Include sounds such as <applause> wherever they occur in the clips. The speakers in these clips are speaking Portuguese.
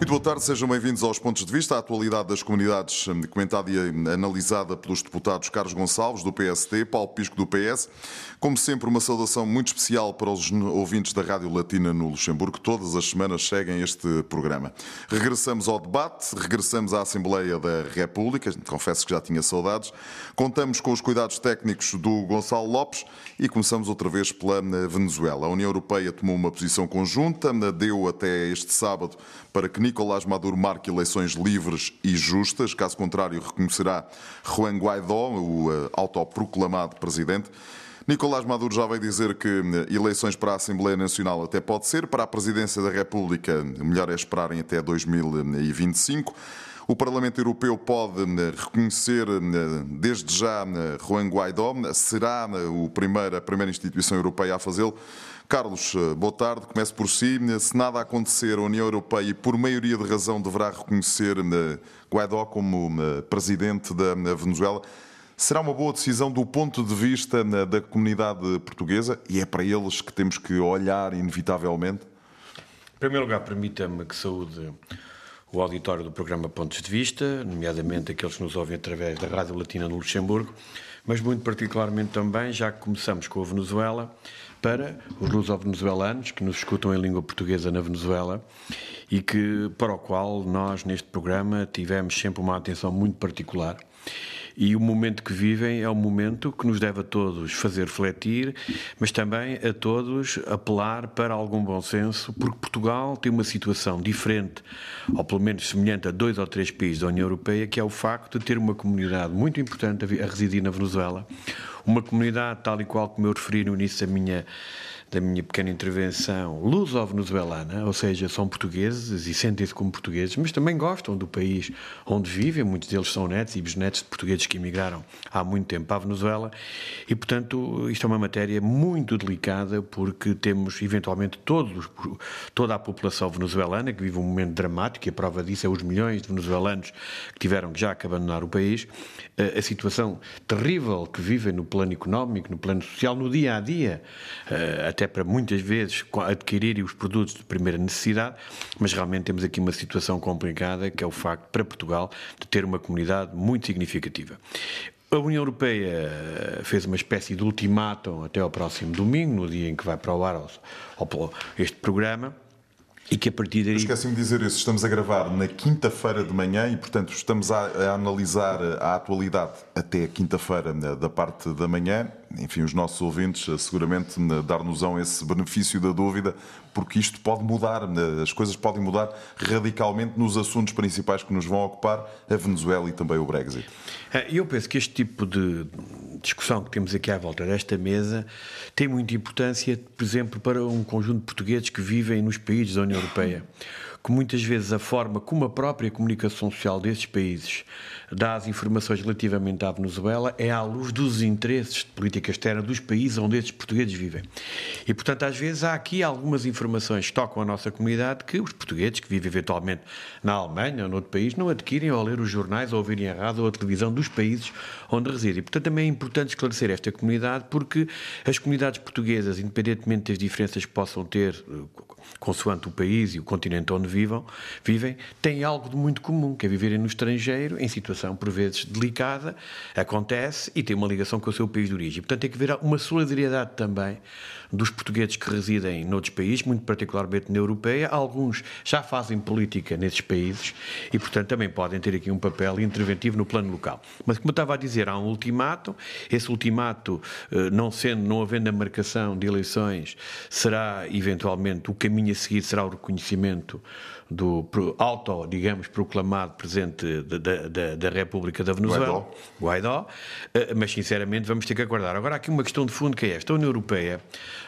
Muito boa tarde, sejam bem-vindos aos Pontos de Vista. A atualidade das comunidades, hum, comentada e analisada pelos deputados Carlos Gonçalves, do PSD, Paulo Pisco, do PS. Como sempre, uma saudação muito especial para os ouvintes da Rádio Latina no Luxemburgo, que todas as semanas seguem este programa. Regressamos ao debate, regressamos à Assembleia da República, confesso que já tinha saudades. Contamos com os cuidados técnicos do Gonçalo Lopes e começamos outra vez pela hum, Venezuela. A União Europeia tomou uma posição conjunta, hum, deu até este sábado para que Nicolás Maduro marque eleições livres e justas, caso contrário, reconhecerá Juan Guaidó, o eh, autoproclamado presidente. Nicolás Maduro já veio dizer que eh, eleições para a Assembleia Nacional até pode ser, para a Presidência da República, melhor é esperarem até 2025. O Parlamento Europeu pode eh, reconhecer desde já Juan Guaidó, será o primeiro, a primeira instituição europeia a fazê-lo. Carlos, eh, boa tarde. Começo por si. Se nada acontecer, a União Europeia, por maioria de razão, deverá reconhecer eh, Guaidó como eh, presidente da Venezuela. Será uma boa decisão do ponto de vista da comunidade portuguesa e é para eles que temos que olhar inevitavelmente? Em primeiro lugar, permita-me que saúde o auditório do programa Pontos de Vista, nomeadamente aqueles que nos ouvem através da Rádio Latina no Luxemburgo, mas muito particularmente também, já que começamos com a Venezuela, para os luso-venezuelanos que nos escutam em língua portuguesa na Venezuela e que para o qual nós neste programa tivemos sempre uma atenção muito particular. E o momento que vivem é um momento que nos deve a todos fazer refletir, mas também a todos apelar para algum bom senso, porque Portugal tem uma situação diferente, ou pelo menos semelhante a dois ou três países da União Europeia, que é o facto de ter uma comunidade muito importante a residir na Venezuela, uma comunidade tal e qual como eu referi no início da minha da minha pequena intervenção luso-venezuelana, ou seja, são portugueses e sentem-se como portugueses, mas também gostam do país onde vivem, muitos deles são netos e bisnetos de portugueses que emigraram há muito tempo à Venezuela, e portanto isto é uma matéria muito delicada porque temos eventualmente todos, toda a população venezuelana que vive um momento dramático, e a prova disso é os milhões de venezuelanos que tiveram já que abandonar o país, a situação terrível que vivem no plano económico, no plano social, no dia a dia, até até para muitas vezes adquirirem os produtos de primeira necessidade, mas realmente temos aqui uma situação complicada, que é o facto para Portugal de ter uma comunidade muito significativa. A União Europeia fez uma espécie de ultimátum até ao próximo domingo, no dia em que vai para o ar este programa, e que a partir daí. Esqueci-me de dizer isso, estamos a gravar na quinta-feira de manhã e, portanto, estamos a, a analisar a atualidade até a quinta-feira da parte da manhã enfim, os nossos ouvintes eh, seguramente dar-nos-ão esse benefício da dúvida, porque isto pode mudar, as coisas podem mudar radicalmente nos assuntos principais que nos vão ocupar, a Venezuela e também o Brexit. Eh, eu penso que este tipo de discussão que temos aqui à volta desta mesa tem muita importância, por exemplo, para um conjunto de portugueses que vivem nos países da União Europeia que muitas vezes a forma como a própria comunicação social desses países dá as informações relativamente à Venezuela é à luz dos interesses de política externa dos países onde esses portugueses vivem. E, portanto, às vezes há aqui algumas informações que tocam a nossa comunidade que os portugueses que vivem eventualmente na Alemanha ou noutro país não adquirem ao ler os jornais ou ouvirem a rádio ou a televisão dos países onde residem. Portanto, também é importante esclarecer esta comunidade porque as comunidades portuguesas, independentemente das diferenças que possam ter eh, consoante o país e o continente onde vivam, vivem, têm algo de muito comum, que é viverem no estrangeiro, em situação por vezes delicada, acontece e tem uma ligação com o seu país de origem. Portanto, tem que haver uma solidariedade também dos portugueses que residem noutros países, muito particularmente na Europeia. Alguns já fazem política nesses países e, portanto, também podem ter aqui um papel interventivo no plano local. Mas, como eu estava a dizer, há um ultimato. Esse ultimato, eh, não sendo, não havendo a marcação de eleições, será eventualmente o caminho a seguir será o reconhecimento do auto, digamos, proclamado presidente da, da, da República da Venezuela, Guaidó. Guaidó, eh, mas sinceramente vamos ter que aguardar. Agora há aqui uma questão de fundo que é esta. A União Europeia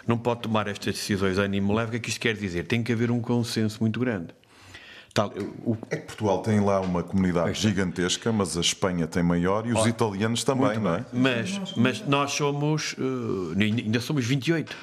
não pode tomar estas decisões a ânimo leve, o que é que isto quer dizer? Tem que haver um consenso muito grande. Tal, o... É que Portugal tem lá uma comunidade é. gigantesca, mas a Espanha tem maior e os oh, italianos também, não é? Mas, mas nós somos, uh, ainda somos 28.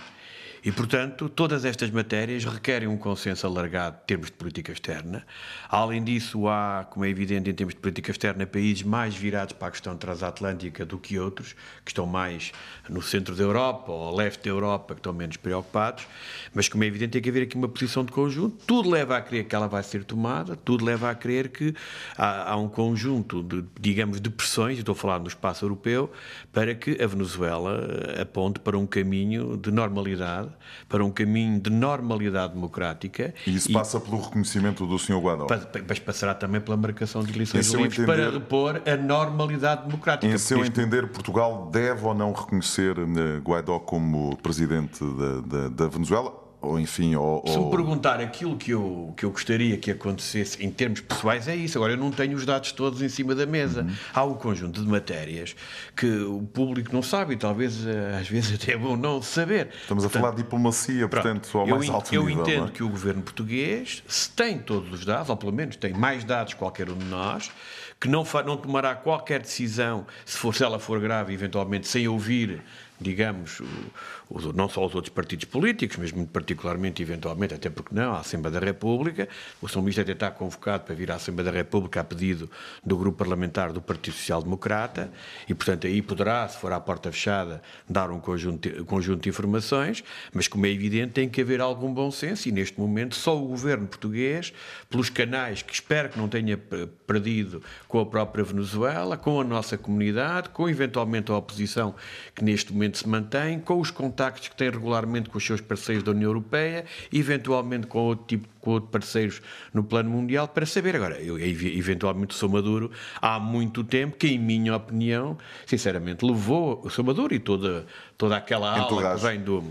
E, portanto, todas estas matérias requerem um consenso alargado em termos de política externa. Além disso, há, como é evidente, em termos de política externa, países mais virados para a questão transatlântica do que outros, que estão mais no centro da Europa ou leste da Europa, que estão menos preocupados. Mas, como é evidente, tem que haver aqui uma posição de conjunto. Tudo leva a crer que ela vai ser tomada, tudo leva a crer que há, há um conjunto de, digamos, de pressões, estou a falar no espaço europeu, para que a Venezuela aponte para um caminho de normalidade, para um caminho de normalidade democrática. E isso e, passa pelo reconhecimento do Sr. Guaidó. Mas passará também pela marcação de eleições livres entender, para repor a normalidade democrática. Em seu isto... entender, Portugal deve ou não reconhecer eh, Guaidó como presidente da, da, da Venezuela? Ou enfim. Ou, Se me perguntar aquilo que eu, que eu gostaria que acontecesse em termos pessoais, é isso. Agora, eu não tenho os dados todos em cima da mesa. Uhum. Há um conjunto de matérias que o público não sabe e talvez eh, às vezes <laughs> até é bom não saber. Estamos portanto, a falar de diplomacia, portanto, ao mais alto eu nível. Eu entendo é? que o governo português, se tem todos os dados, ou pelo menos tem mais dados que qualquer um de nós, que não, não tomará qualquer decisão, se, for, se ela for grave, eventualmente, sem ouvir digamos, o, não só os outros partidos políticos, mas muito particularmente, eventualmente, até porque não, a Assembleia da República. O São Ministro até está convocado para vir à Assembleia da República a pedido do grupo parlamentar do Partido Social Democrata e, portanto, aí poderá, se for à porta fechada, dar um conjunto, conjunto de informações, mas, como é evidente, tem que haver algum bom senso e, neste momento, só o governo português, pelos canais que espero que não tenha perdido com a própria Venezuela, com a nossa comunidade, com eventualmente a oposição que neste momento se mantém, com os contactos que tem regularmente com os seus parceiros da União Europeia, eventualmente com outro tipo com outros parceiros no plano mundial, para saber. Agora, eu eventualmente sou Maduro há muito tempo, que, em minha opinião, sinceramente, levou o Sou Maduro e toda, toda aquela ala que vem do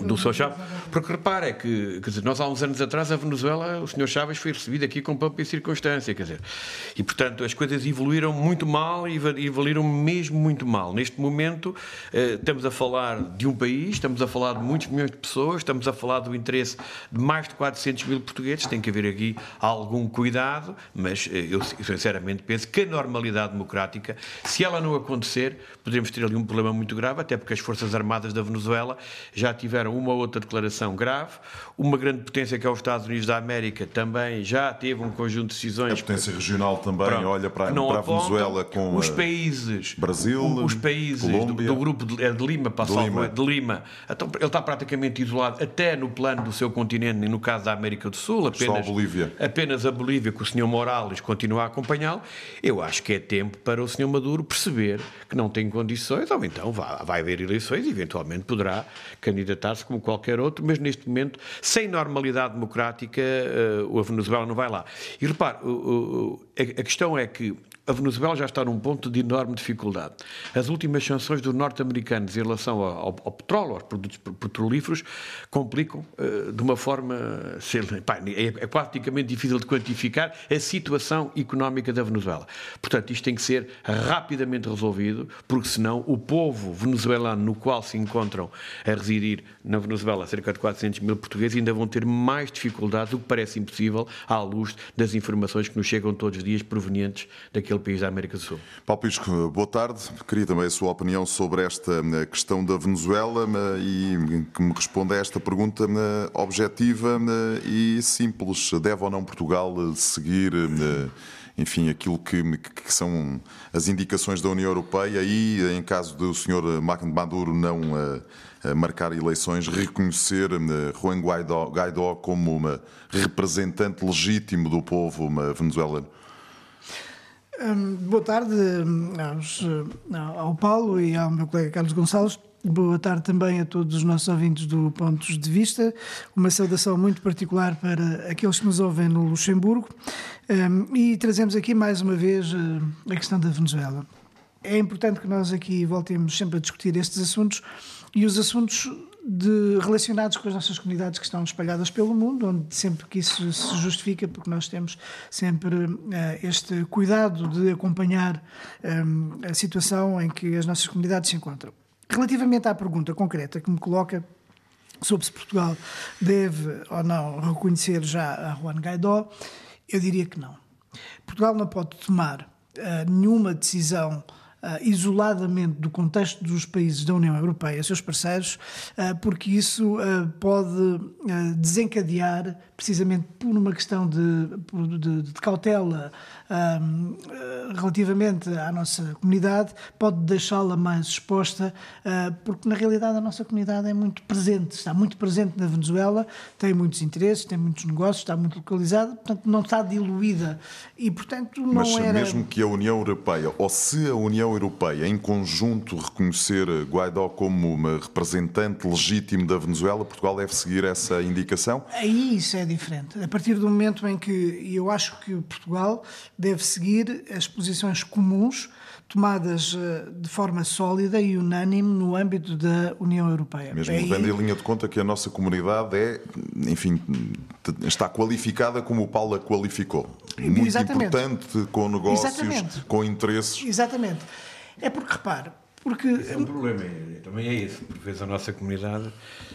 do seu Chaves. Porque repara, é que quer dizer, nós há uns anos atrás, a Venezuela, o Sr. Chaves foi recebido aqui com pompa e circunstância, quer dizer, e portanto as coisas evoluíram muito mal e evoluíram mesmo muito mal. Neste momento, eh, estamos a falar de um país, estamos a falar de muitos milhões de pessoas, estamos a falar do interesse de mais de 400 mil portugueses, tem que haver aqui algum cuidado, mas eh, eu sinceramente penso que a normalidade democrática, se ela não acontecer, podemos ter ali um problema muito grave, até porque as Forças Armadas da Venezuela já tiveram uma outra declaração grave. Uma grande potência que é os Estados Unidos da América também já teve um conjunto de decisões. A potência regional também pronto, olha para, para a Venezuela com os países, Brasil, os países do, do, grupo de, é de Lima, para de Lima. de Lima. Então, ele está praticamente isolado até no plano do seu continente e no caso da América do Sul, apenas, Só a Bolívia. apenas a Bolívia, que o Sr. Morales continua a acompanhá-lo. Eu acho que é tempo para o Sr. Maduro perceber que não tem condições, ou então vai, vai haver eleições e eventualmente poderá candidatar-se como qualquer outro, mas neste momento, sem normalidade democrática, a Venezuela não vai lá. E repare, a questão é que a Venezuela já está num ponto de enorme dificuldade. As últimas sanções dos norte-americanos em relação ao, ao, petróleo, aos produtos petrolíferos, complicam uh, de uma forma pá, é, é praticamente difícil de quantificar a situação económica da Venezuela. Portanto, isto tem que ser rapidamente resolvido, porque senão o povo venezuelano no qual se encontram a residir na Venezuela cerca de 400 mil portugueses ainda vão ter mais dificuldades, o que parece impossível à luz das informações que nos chegam todos os dias provenientes daquele aquele país da América do Sul. Paulo Pisco, boa tarde. Queria também a sua opinião sobre esta eh, questão da Venezuela eh, e que me responda a esta pergunta eh, objetiva e simples. Deve ou não Portugal seguir enfim, aquilo que, que, são as indicações da União Europeia e, em caso do Sr. Maduro não marcar eleições, reconhecer Juan Guaidó, Guaidó como uma representante legítimo do povo venezuelano? Hum, boa tarde hum, aos, hum, ao Paulo e ao meu colega Carlos Gonçalves. Boa tarde também a todos os nossos ouvintes do Pontos de Vista. Uma saudação muito particular para aqueles que nos ouvem no Luxemburgo. e trazemos aqui mais uma vez a questão da Venezuela. É importante que nós aqui voltemos sempre a discutir estes assuntos e os assuntos de, relacionados com as nossas comunidades que estão espalhadas pelo mundo, onde sempre que isso se justifica, porque nós temos sempre uh, este cuidado de acompanhar um, eh, a situação em que as nossas comunidades se encontram. Relativamente à pergunta concreta que me coloca sobre se Portugal deve ou não reconhecer já a Juan Guaidó, eu diria que não. Portugal não pode tomar uh, nenhuma decisão isoladamente do contexto dos países da União Europeia, seus parceiros, porque isso pode desencadear, precisamente por uma questão de, de, de cautela relativamente à nossa comunidade, pode deixá-la mais exposta, porque na realidade a nossa comunidade é muito presente, está muito presente na Venezuela, tem muitos interesses, tem muitos negócios, está muito localizada, portanto não está diluída. E portanto não Mas era... mesmo que a União Europeia, ou se a União Europeia em conjunto reconhecer Guaidó como uma representante legítimo da Venezuela, Portugal deve seguir essa indicação? Aí isso é diferente. A partir do momento em que eu acho que Portugal deve seguir as posições comuns tomadas eh, de forma sólida e unânime no âmbito da União Europeia. Mesmo levando em linha de conta que a nossa comunidade é, enfim, está qualificada como o Paulo a qualificou. Muito Exatamente. importante, com negócios, Exatamente. com interesses. Exatamente. É porque, repare, porque... Esse é um problema, também é esse. Por vezes a nossa comunidade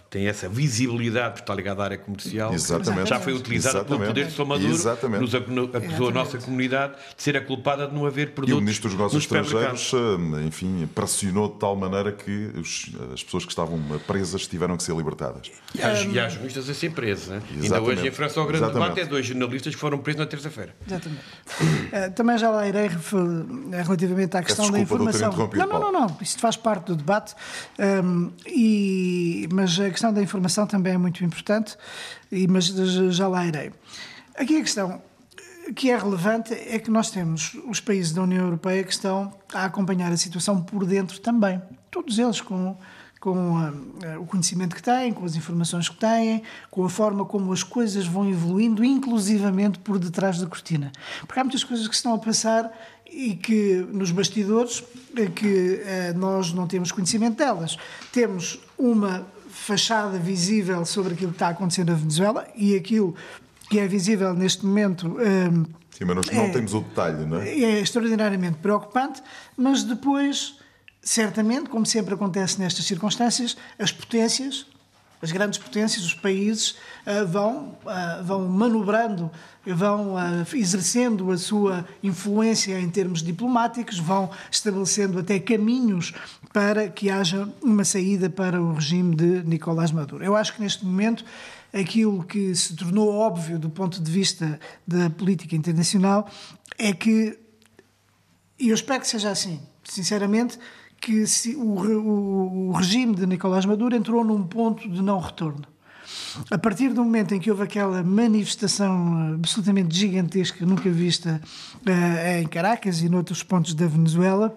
tem essa visibilidade, porque está ligada à área comercial, Exatamente. já foi utilizada Exatamente. pelo poder de Salvador, Exatamente. nos acusou a nossa comunidade de ser a culpada de não haver produtos E o Ministro dos Negócios Estrangeiros, eh, enfim, pressionou de tal maneira que os, as pessoas que estavam presas tiveram que ser libertadas. E há, um... e há juristas a ser presos. Né? Ainda hoje, em França, ao grande Exatamente. debate, é dois jornalistas que foram presos na terça-feira. Exatamente. uh, também já lá irei eh, relativamente à questão da informação. Não, não, não, não, isto faz parte do debate, um, e, mas a questão da informação também é muito importante, e, mas já lá irei. Aqui a questão que é relevante é que nós temos os países da União Europeia que estão a acompanhar a situação por dentro também. Todos eles com, com uh, o conhecimento que têm, com as informações que têm, com a forma como as coisas vão evoluindo, inclusivamente por detrás da cortina. Porque há muitas coisas que estão a passar e que nos bastidores que uh, nós não temos conhecimento delas. Temos uma fachada visível sobre aquilo que está acontecendo na Venezuela e aquilo que é visível neste momento. Um, Sim, mas nós não é, temos o detalhe, não é? É extraordinariamente preocupante, mas depois, certamente, como sempre acontece nestas circunstâncias, as potências, as grandes potências, os países, uh, vão, uh, vão manobrando, vão uh, exercendo a sua influência em termos diplomáticos, vão estabelecendo até caminhos para que haja uma saída para o regime de Nicolás Maduro. Eu acho que neste momento aquilo que se tornou óbvio do ponto de vista da política internacional é que, e eu espero que seja assim, sinceramente, que o, o, o regime de Nicolás Maduro entrou num ponto de não retorno. A partir do momento em que houve aquela manifestação absolutamente gigantesca, nunca vista uh, em Caracas e noutros pontos da Venezuela,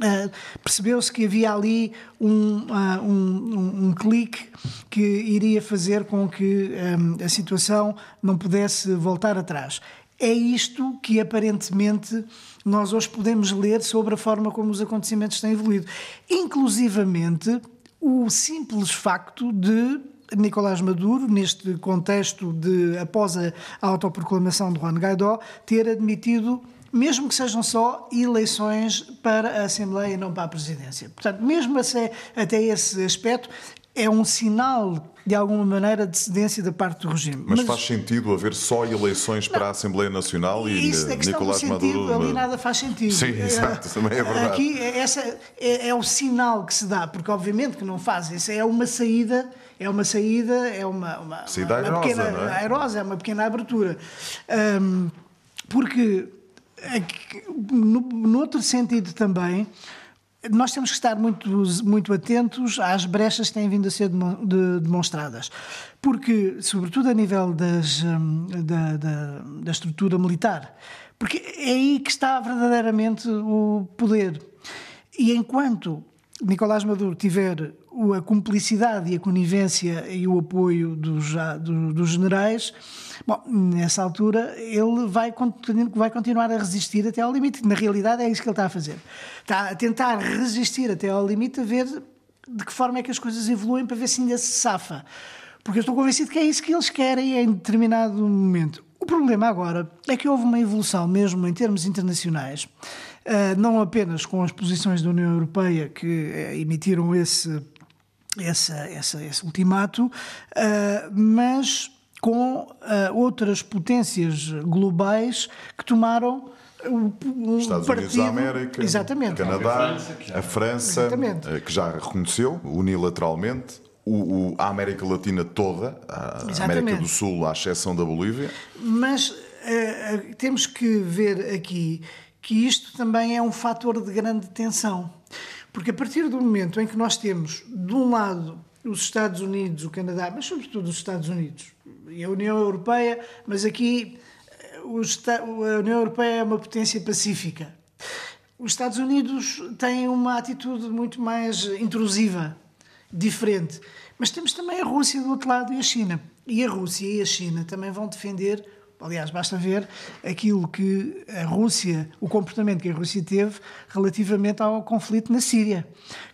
Uh, percebeu-se que havia ali um, uh, um, um, clique que iria fazer com que um, a situação não pudesse voltar atrás. É isto que aparentemente nós hoje podemos ler sobre a forma como os acontecimentos têm evoluído. Inclusivamente, o simples facto de Nicolás Maduro, neste contexto de após a autoproclamação de Juan Guaidó, ter admitido mesmo que sejam só eleições para a Assembleia e não para a Presidência. Portanto, mesmo até esse aspecto, é um sinal, de alguma maneira, de cedência da parte do regime. Mas, Mas faz sentido haver só eleições não, para a Assembleia Nacional e isso, a Nicolás sentido, Maduro... Ali nada faz sentido. Sim, exato, também é verdade. Aqui, essa é, é, o sinal que se dá, porque obviamente que não faz. Isso é uma saída é uma saída, é uma, uma, saída uma, uma pequena não é? airosa, é uma pequena abertura. Um, porque no, no outro sentido também, nós temos que estar muito, muito atentos às brechas que têm vindo a ser demonstradas. Porque, sobretudo a nível das, hum, da, da, da estrutura militar, porque é aí que está verdadeiramente o poder. E enquanto Nicolás Maduro tiver a cumplicidade e a conivência e o apoio dos, dos generais, bom, nessa altura ele vai, vai continuar a resistir até ao limite. Na realidade é isso que ele está a fazer. Está a tentar resistir até ao limite a ver de que forma é que as coisas evoluem para ver se ainda se safa. Porque eu estou convencido que é isso que eles querem em determinado momento. O problema agora é que houve uma evolução mesmo em termos internacionais, não apenas com as posições da União Europeia que eh, emitiram esse essa, essa, esse ultimato, uh, mas com uh, outras potências globais que tomaram o, Estados partido, Unidos da América, exatamente. Canadá, a França, a França eh, que já reconheceu unilateralmente o, o, a América Latina toda, a Exatamente. América do Sul, à exceção da Bolívia. Mas uh, temos que ver aqui que isto também é um fator de grande tensão. Porque a partir do momento em que nós temos, de um lado, os Estados Unidos, o Canadá, mas sobretudo os Estados Unidos e a União Europeia, mas aqui a União Europeia é uma potência pacífica. Os Estados Unidos têm uma atitude muito mais intrusiva diferente. Mas temos também a Rússia do outro lado e a China. E a Rússia e a China também vão defender, aliás, basta ver aquilo que a Rússia, o comportamento que a Rússia teve relativamente ao conflito na Síria.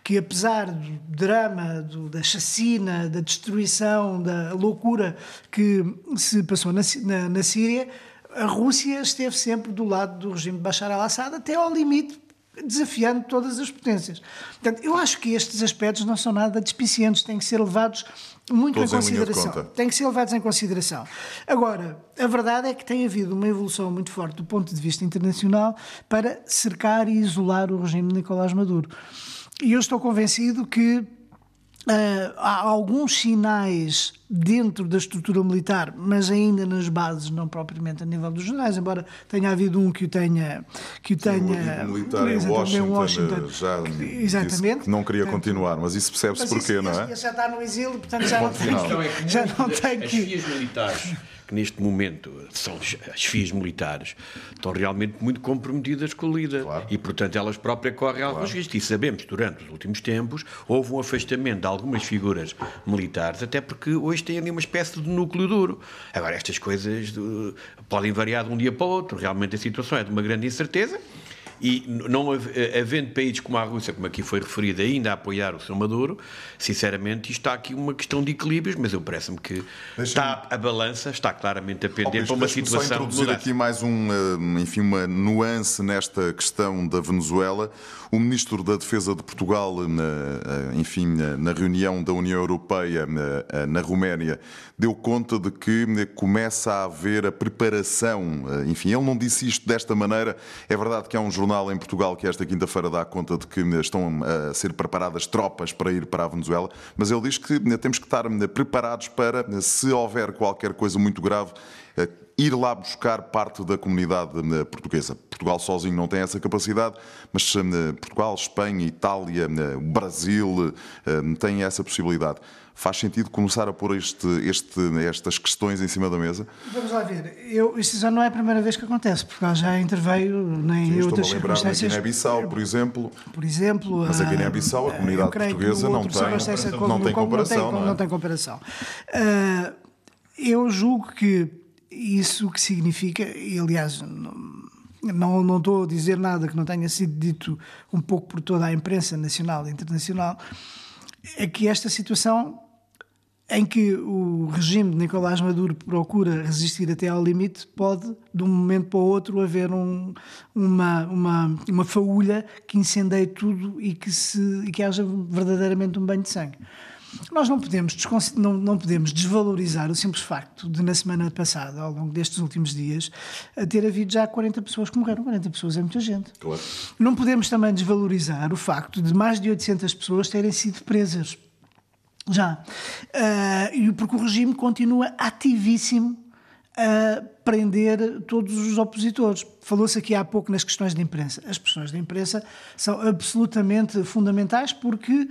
Que apesar do drama, do, da chacina, da destruição, da loucura que se passou na, na, na Síria, a Rússia esteve sempre do lado do regime de Bashar al-Assad até ao limite desafiando todas as potências. Portanto, eu acho que estes aspectos não são nada despicientes, têm que ser levados muito Todos em consideração. Em têm que ser levados em consideração. Agora, a verdade é que tem havido uma evolução muito forte do ponto de vista internacional para cercar e isolar o regime de Nicolás Maduro. E eu estou convencido que Uh, há alguns sinais dentro da estrutura militar, mas ainda nas bases, não propriamente a nível dos generais, embora tenha havido um que o tenha. Que o tenha o militar em Washington, Washington, já exatamente. que não queria portanto, continuar, mas isso percebe-se porquê, não é? já está no exílio, portanto já não tem, já não tem que. As militares que neste momento são as FIAs militares, estão realmente muito comprometidas com a LIDA. Claro. E, portanto, elas próprias correm alguns claro. riscos. E sabemos, durante os últimos tempos, houve um afastamento de algumas figuras militares, até porque hoje têm ali uma espécie de núcleo duro. Agora, estas coisas podem variar de um dia para o outro. Realmente a situação é de uma grande incerteza. E não eh, havendo países como a Rússia, como aqui foi referido, ainda a apoiar o seu Maduro, sinceramente, está aqui uma questão de equilíbrios, mas eu parece-me que está a balança está claramente a pender oh, para uma situação só introduzir aqui mais um, eh, enfim, uma nuance nesta questão da Venezuela. O ministro da Defesa de Portugal, eh, enfim, na reunião da União Europeia na Roménia, deu conta de que começa a haver a preparação. Enfim, ele não disse isto desta maneira. É verdade que há um jornal em Portugal que esta quinta-feira dá conta de que estão a ser preparadas tropas para ir para a Venezuela, mas ele diz que temos que estar preparados para, se houver qualquer coisa muito grave, eh, ir lá buscar parte da comunidade eh, portuguesa. Portugal sozinho não tem essa capacidade, mas eh, Portugal, Espanha, Itália, Brasil têm essa possibilidade. Faz sentido começar a pôr este, este, estas questões em cima da mesa? Vamos lá ver. Eu, isto já não é a primeira vez que acontece, porque já interveio nem Sim, outras circunstâncias. Na Guiné-Bissau, por exemplo. Por exemplo. Mas a Guiné-Bissau, a comunidade portuguesa, não tem, não tem comparação. Não tem, não tem comparação. Uh, eu julgo que isso que significa, e aliás. Não, não estou a dizer nada que não tenha sido dito um pouco por toda a imprensa nacional e internacional, é que esta situação em que o regime de Nicolás Maduro procura resistir até ao limite, pode, de um momento para o outro, haver um, uma, uma, uma faúlha que incendeie tudo e que, se, e que haja verdadeiramente um banho de sangue. Nós não podemos, não, não podemos desvalorizar o simples facto de, na semana passada, ao longo destes últimos dias, ter havido já 40 pessoas que morreram. 40 pessoas é muita gente. Claro. Não podemos também desvalorizar o facto de mais de 800 pessoas terem sido presas já. Uh, porque o regime continua ativíssimo a prender todos os opositores. Falou-se aqui há pouco nas questões de imprensa. As questões de imprensa são absolutamente fundamentais porque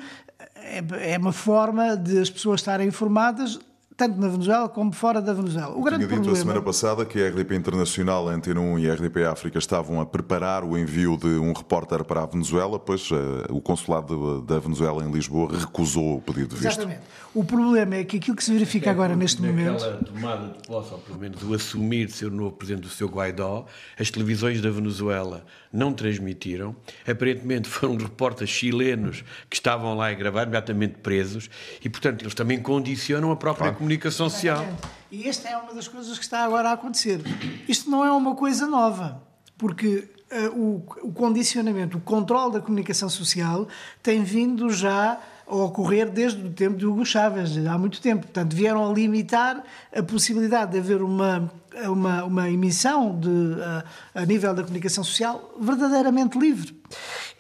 é, é uma forma de as pessoas estarem informadas tanto na Venezuela como fora da Venezuela. O grande Tinha dito problema... a semana passada que a RDP Internacional, a Antena 1 e a RDP África estavam a preparar o envio de um repórter para a Venezuela, pois uh, o consulado da Venezuela em Lisboa recusou o pedido de visto. Exatamente. O problema é que aquilo que se verifica é agora neste momento... Aquela tomada de posse, ou pelo menos o assumir de ser o novo presidente do seu Guaidó, as televisões da Venezuela não transmitiram. Aparentemente foram repórteres chilenos que estavam lá a gravar, imediatamente presos, e portanto eles também condicionam a própria claro. comunicação social. E esta é uma das coisas que está agora a acontecer. Isto não é uma coisa nova, porque uh, o, o condicionamento, o controle da comunicação social tem vindo já a ocorrer desde o tempo de Hugo Chávez, há muito tempo. Portanto, vieram a limitar a possibilidade de haver uma, uma, uma emissão de, a, a nível da comunicação social verdadeiramente livre.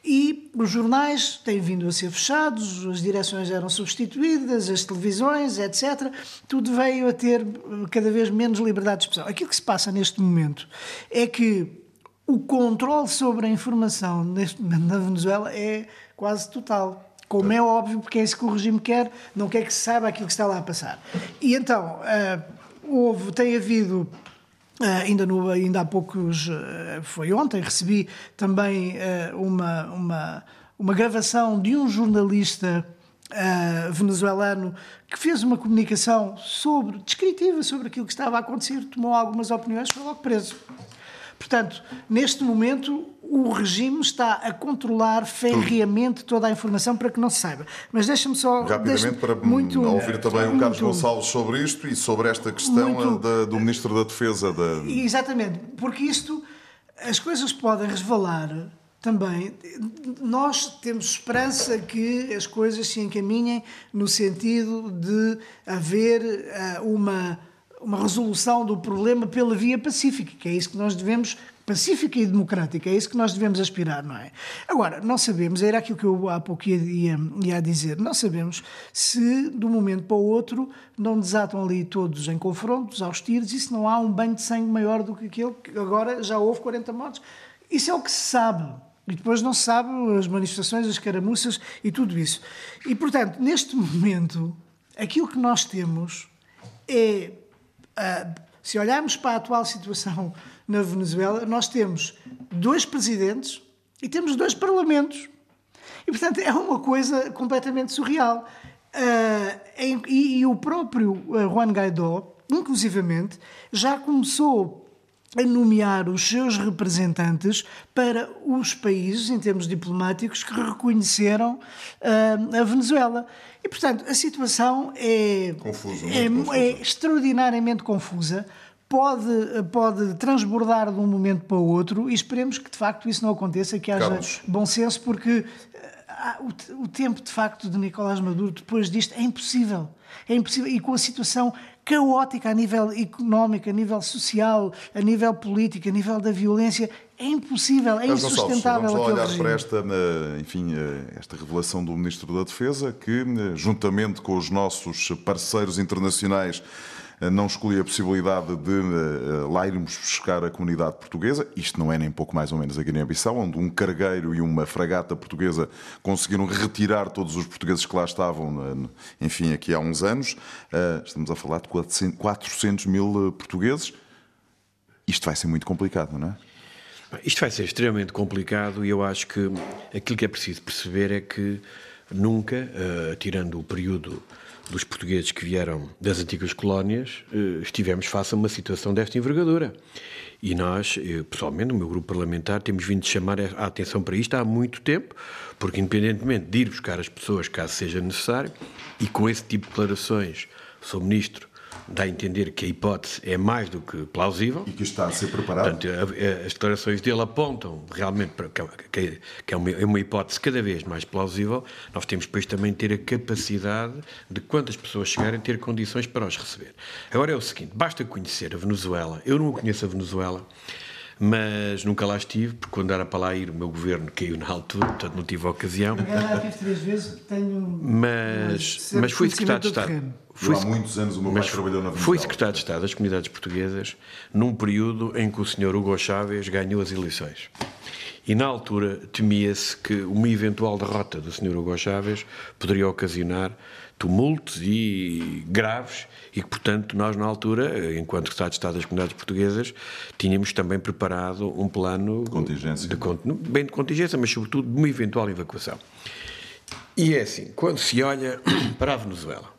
E os jornais têm vindo a ser fechados, as direções eram substituídas, as televisões, etc. Tudo veio a ter cada vez menos liberdade de expressão. Aquilo que se passa neste momento é que o controle sobre a informação neste na Venezuela é quase total. Como é óbvio, porque é isso que o regime quer, não quer que se saiba aquilo que está lá a passar. E então, uh, houve, tem havido Uh, ainda, no, ainda há poucos, uh, foi ontem, recebi também uh, uma, uma, uma gravação de um jornalista venezuelano que fez uma comunicação sobre, descritiva sobre aquilo que estava a acontecer, tomou algumas opiniões, foi logo preso. Portanto, neste momento, o regime está a controlar ferreamente toda a informação para que não se saiba. Mas deixa-me só. Rapidamente, para muito, ouvir também muito, o Carlos Gonçalves sobre isto e sobre esta questão muito, da, do Ministro da Defesa. Da... Exatamente, porque isto, as coisas podem resvalar também. Nós temos esperança que as coisas se encaminhem no sentido de haver uh, uma uma resolução do problema pela via pacífica, que é isso que nós devemos, pacífica e democrática, é isso que nós devemos aspirar, não é? Agora, não sabemos, era aquilo que eu há pouco ia, ia, dizer, não sabemos se de um momento para o outro não desatam ali todos em confrontos, aos tiros, e se não há um banho de sangue maior do que aquele que agora já houve 40 mortes. Isso é o que se sabe. E depois não se sabe as manifestações, as caramuças e tudo isso. E, portanto, neste momento, aquilo que nós temos é se olharmos para a atual situação <laughs> na Venezuela, nós temos dois presidentes e temos dois parlamentos. E, portanto, é uma coisa completamente surreal. Em, e, o próprio uh, Juan Guaidó, inclusivamente, já começou a nomear os seus representantes para os países, em termos diplomáticos, que reconheceram uh, a Venezuela. E, portanto, a situação é, confusa, é, confusa. é extraordinariamente confusa. Pode, pode transbordar de um momento para o outro e esperemos que de facto isso não aconteça, que haja Carlos. bom senso, porque ah, o, o tempo de facto de Nicolás Maduro depois disto é impossível. É impossível. E com a situação caótica a nível económico, a nível social, a nível político, a nível da violência. É impossível, é Mas, insustentável. Vamos olhar regime. para esta, enfim, eh, esta revelação do Ministro da Defesa, que, eh, juntamente com os nossos parceiros internacionais, eh, não escolhi a possibilidade de uh, lá irmos buscar a comunidade portuguesa. Isto não é nem pouco mais ou menos a Guiné-Bissau, onde um cargueiro e uma fragata portuguesa conseguiram retirar todos os portugueses que lá estavam, enfim, aqui há uns anos. Estamos a falar de 400 mil portugueses. Isto vai ser muito complicado, não é? Isto vai ser extremamente complicado e eu acho que aquilo que é preciso perceber é que nunca, uh, tirando o período dos portugueses que vieram das antigas colónias, uh, estivemos face a uma situação desta envergadura. E nós, eu, pessoalmente, o meu grupo parlamentar, temos vindo chamar a atenção para isto há muito tempo, porque independentemente de ir buscar as pessoas caso seja necessário, e com esse tipo de declarações, sou ministro dá a entender que a hipótese é mais do que plausível. E que está a ser preparado. Portanto, as declarações dele apontam realmente para que é uma hipótese cada vez mais plausível. Nós temos depois também ter a capacidade de quantas pessoas chegarem ter condições para os receber. Agora é o seguinte, basta conhecer a Venezuela. Eu não conheço a Venezuela mas nunca lá estive, porque quando era para lá ir, o meu governo caiu na altura, portanto não tive a ocasião. Já tive três vezes, tenho. Mas, mas fui secretário de Estado. Fui, há muitos anos o meu pai trabalhou na Venezuela. Fui secretário de Estado das comunidades portuguesas num período em que o senhor Hugo Chávez ganhou as eleições. E na altura temia-se que uma eventual derrota do senhor Hugo Chávez poderia ocasionar tumultos e graves e que, portanto, nós na altura, enquanto Secretário de Estado das Comunidades Portuguesas, tínhamos também preparado um plano contingência. De, bem de contingência, mas sobretudo de uma eventual evacuação. E é assim, quando se olha <clears throat> para a Venezuela,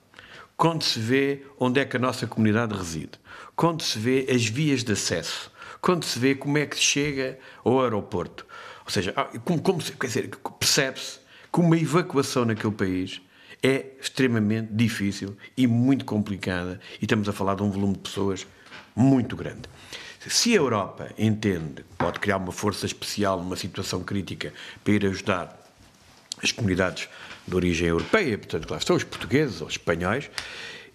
quando se vê onde é que a nossa comunidade reside, quando se vê as vias de acesso, quando se vê como é que se chega ao aeroporto, ou seja, ah, como, como quer dizer, percebe-se que uma evacuação naquele país é extremamente difícil e muito complicada, e estamos a falar de um volume de pessoas muito grande. Se a Europa entende que pode criar uma força especial numa situação crítica para ir ajudar as comunidades de origem europeia, portanto, lá estão os portugueses ou os espanhóis,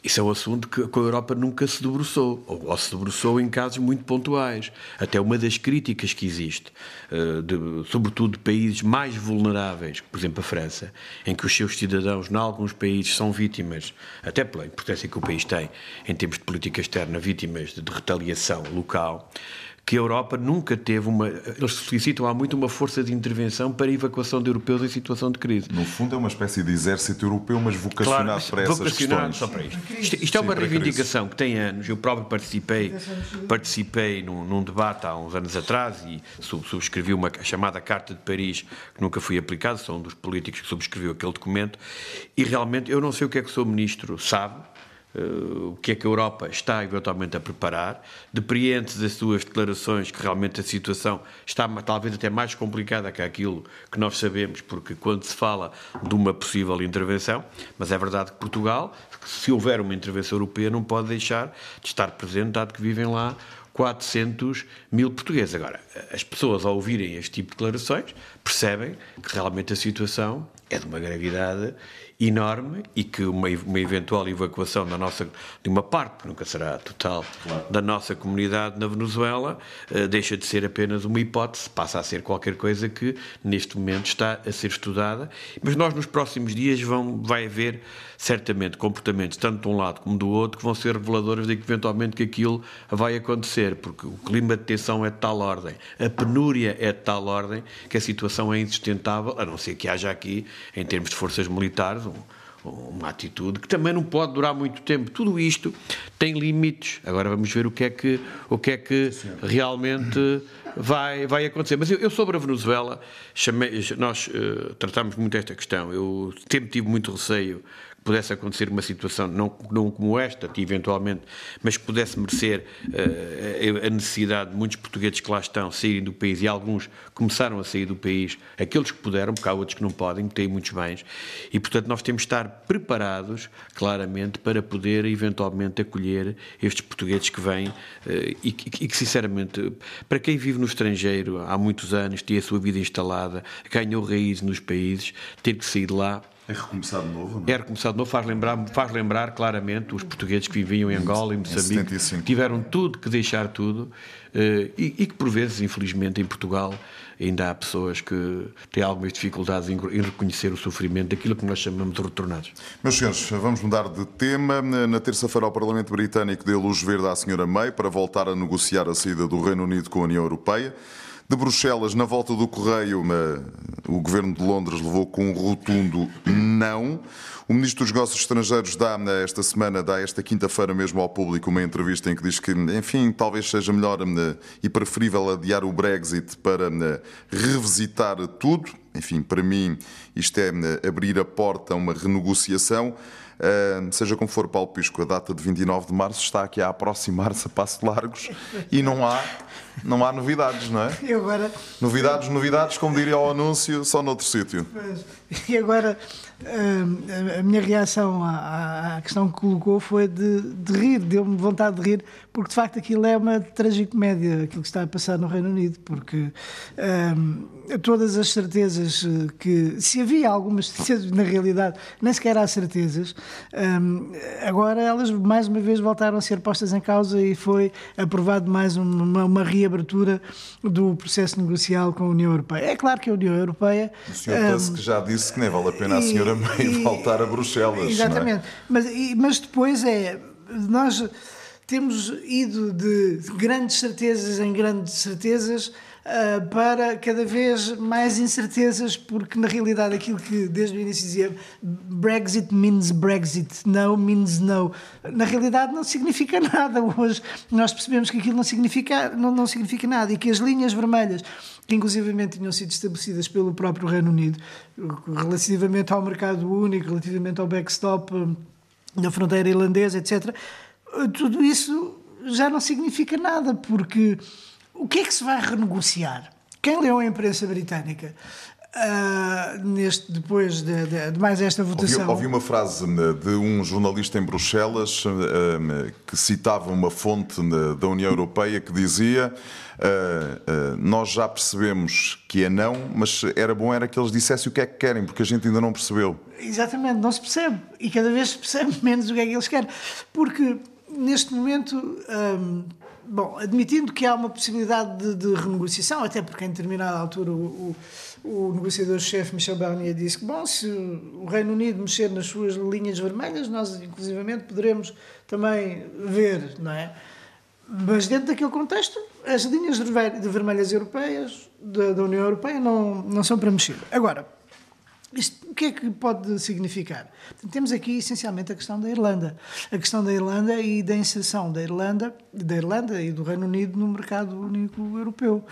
isso é um assunto que a Europa nunca se debruçou, ou se debruçou em casos muito pontuais. Até uma das críticas que existe, eh, de, sobretudo de países mais vulneráveis, por exemplo a França, em que os seus cidadãos, em alguns países, são vítimas, até pela importância que o país tem em termos de política externa, vítimas de retaliação local que a Europa nunca teve uma. Eles solicitam há muito uma força de intervenção para a evacuação de europeus em situação de crise. No fundo, é uma espécie de exército europeu, mas vocacionado claro, para essas vocacionado questões. Só para isto. Isto, isto é uma Sim, reivindicação que tem anos. Eu próprio participei, participei num, num, debate há uns anos atrás e subscrevi uma chamada Carta de Paris, que nunca foi aplicada, sou um dos políticos que subscreveu aquele documento, e realmente eu não sei o que é que o seu ministro sabe Uh, o que é que a Europa está eventualmente a preparar, depreende das suas declarações que realmente a situação está talvez até mais complicada que aquilo que nós sabemos, porque quando se fala de uma possível intervenção, mas é verdade que Portugal, se houver uma intervenção europeia, não pode deixar de estar presente, dado que vivem lá 400 mil portugueses. Agora, as pessoas ao ouvirem este tipo de declarações percebem que realmente a situação é de uma gravidade enorme e que uma, uma eventual evacuação da nossa, de uma parte, nunca será total, claro. da nossa comunidade na Venezuela, uh, deixa de ser apenas uma hipótese, passa a ser qualquer coisa que neste momento está a ser estudada. Mas nós nos próximos dias vão, vai haver certamente comportamentos, tanto de um lado como do outro, que vão ser reveladores de que eventualmente que aquilo vai acontecer, porque o clima de tensão é de tal ordem, a penúria é de tal ordem, que a situação é insustentável, a não ser que haja aqui, em termos de forças militares, um, uma atitude que também não pode durar muito tempo. Tudo isto tem limites. Agora vamos ver o que é que, o que, é que realmente vai, vai acontecer. Mas eu, eu sobre a Venezuela, chamei, nós uh, tratamos muito esta questão. Eu sempre tive muito receio pudesse acontecer uma situação, não, não como esta, eventualmente, mas que pudesse merecer uh, a necessidade de muitos portugueses que lá estão saírem do país e alguns começaram a sair do país, aqueles que puderam, porque há outros que não podem, têm muitos bens, e portanto nós temos de estar preparados, claramente, para poder eventualmente acolher estes portugueses que vêm uh, e, e, que, sinceramente, para quem vive no estrangeiro há muitos anos, tem a sua vida instalada, ganhou raízes nos países, ter que sair de lá é recomeçar de novo, não é? É recomeçar de novo, faz lembrar, faz lembrar claramente os portugueses que viviam em Angola e Moçambique, tiveram tudo que deixar tudo eh, e, e, que por vezes, infelizmente, em Portugal ainda há pessoas que têm algumas dificuldades em, em reconhecer o sofrimento daquilo que nós chamamos de retornados. Meus senhores, vamos mudar de tema. Na terça-feira, o Parlamento Britânico deu luz verde à senhora May para voltar a negociar a saída do Reino Unido com a União Europeia. De Bruxelas, na volta do correio, o governo de Londres levou com um rotundo não. O ministro dos Negócios Estrangeiros dá esta semana, dá esta quinta-feira mesmo ao público uma entrevista em que diz que, enfim, talvez seja melhor e preferível adiar o Brexit para revisitar tudo. Enfim, para mim, isto é abrir a porta a uma renegociação. Uh, seja como for, Paulo Pisco, a data de 29 de março está aqui a aproximar-se a passo largos e não há, não há novidades, não é? E agora... Novidades, novidades, como diria o anúncio, só noutro sítio. E agora a minha reação à, à, questão que colocou foi de, de rir, deu-me vontade de rir, porque de facto aquilo é uma tragicomédia, aquilo que está a passar no Reino Unido, porque um, todas as certezas eh, que, se havia algumas certezas, na realidade nem sequer há certezas, um, agora elas mais uma vez voltaram a ser postas em causa e foi aprovado mais uma, uma reabertura do processo negocial com a União Europeia. É claro que a União Europeia. O senhor um, que já disse que nem vale a pena a senhora também voltar a Bruxelas. Exatamente. É? Mas, mas depois é. Nós temos ido de grandes certezas em grandes certezas uh, para cada vez mais incertezas, porque na realidade aquilo que desde o início dizia Brexit means Brexit, no means no, na realidade não significa <laughs> nada. Hoje nós percebemos que aquilo não significa, não, não significa nada e que as linhas vermelhas que inclusivamente tinham sido estabelecidas pelo próprio Reino Unido, relativamente ao mercado único, relativamente ao backstop na fronteira irlandesa, etc. Tudo isso já não significa nada, porque o que é que se vai renegociar? Quem leu a imprensa britânica Uh, neste, depois de, de, de, mais esta votação. Ouvi, ouvi, uma frase de um jornalista em Bruxelas uh, que citava uma fonte da União Europeia que dizia uh, nós já percebemos que é não, mas era bom era que eles dissessem o que é que querem, porque a gente ainda não percebeu. Exatamente, não se percebe. E cada vez se percebe <laughs> menos o que é que eles querem. Porque neste momento... Um, bom, admitindo que há uma possibilidade de, de renegociação, até porque em determinada altura o, o, o negociador-chefe Michel Barnier disse que, bom, se o Reino Unido mexer nas suas linhas vermelhas, nós inclusivamente poderemos também ver, não é? Mas dentro daquele contexto, as linhas de vermelhas europeias, da, da União Europeia, não, não são para mexer. Agora, isto, o que é que pode significar? Temos aqui essencialmente a questão da Irlanda. A questão da Irlanda e da inserção da Irlanda, da Irlanda e do Reino Unido no mercado único europeu.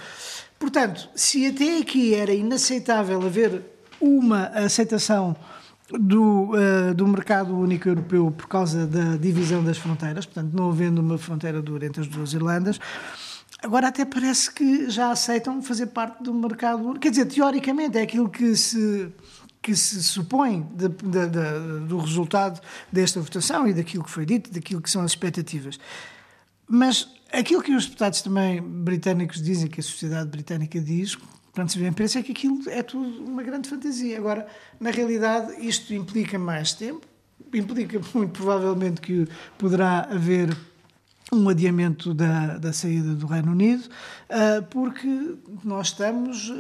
Portanto, se até aqui era inaceitável haver uma aceitação do, uh, do mercado único europeu por causa da divisão das fronteiras, portanto, não havendo uma fronteira dura entre as duas Irlandas, agora até parece que já aceitam fazer parte do mercado. Quer dizer, teoricamente é aquilo que se que se supõe de, de, de, do resultado desta votação e daquilo que foi dito, daquilo que são as expectativas. Mas aquilo que os deputados também britânicos dizem, que a sociedade britânica diz, quando se vê a imprensa, é que aquilo é tudo uma grande fantasia. Agora, na realidade, isto implica mais tempo, implica muito provavelmente que poderá haver um adiamento da, da saída do Reino Unido, uh, porque nós estamos uh,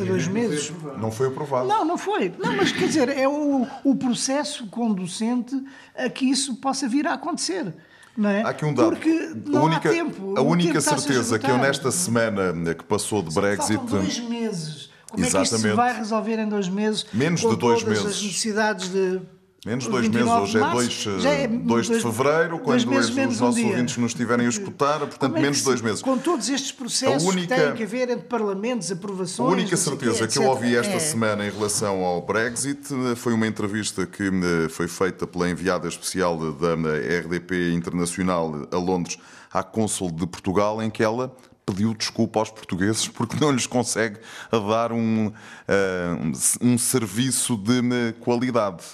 a, dois meses. Não foi aprovado. Não, não foi. Não, mas quer dizer, é o, o processo conducente a que isso possa vir a acontecer. Não é? Há aqui um dado. Porque não a única, há tempo. A única certeza que eu, nesta semana que passou de Brexit. Faltam dois meses. Como Exatamente. é que isto se vai resolver em dois meses? Menos de dois meses. as necessidades de Menos dois meses, hoje é 2 é 2 de fevereiro, quando meses, os nossos um ouvintes nos estiverem a escutar, portanto, é menos de dois meses. Com todos estes processos única, que têm que haver entre parlamentos, aprovações. A única certeza que eu ouvi esta é. semana em relação ao Brexit foi uma entrevista que eh, foi feita pela enviada especial da RDP Internacional a Londres à Cônsul de Portugal, em que ela pediu desculpa aos portugueses porque não lhes consegue dar um, uh, um serviço de qualidade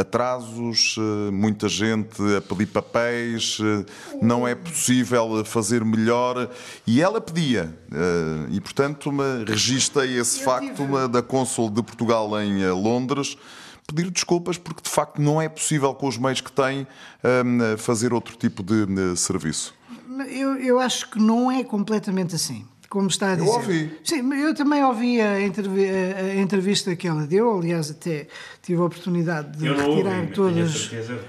atrasos, eh, muita gente a pedir papéis, eh, não é possível fazer melhor. E ela pedia, eh, e portanto registrei esse facto da Cônsul de Portugal em Londres pedir desculpas porque de facto não é possível com os meios que tem fazer outro tipo de serviço. Eu, eu acho que não é completamente assim como está a dizer. Eu ouvi. Sim, eu também ouvi a, a, entrevista que ela deu, aliás, até tive a oportunidade de eu não retirar ouvi, todas. Tenho a certeza,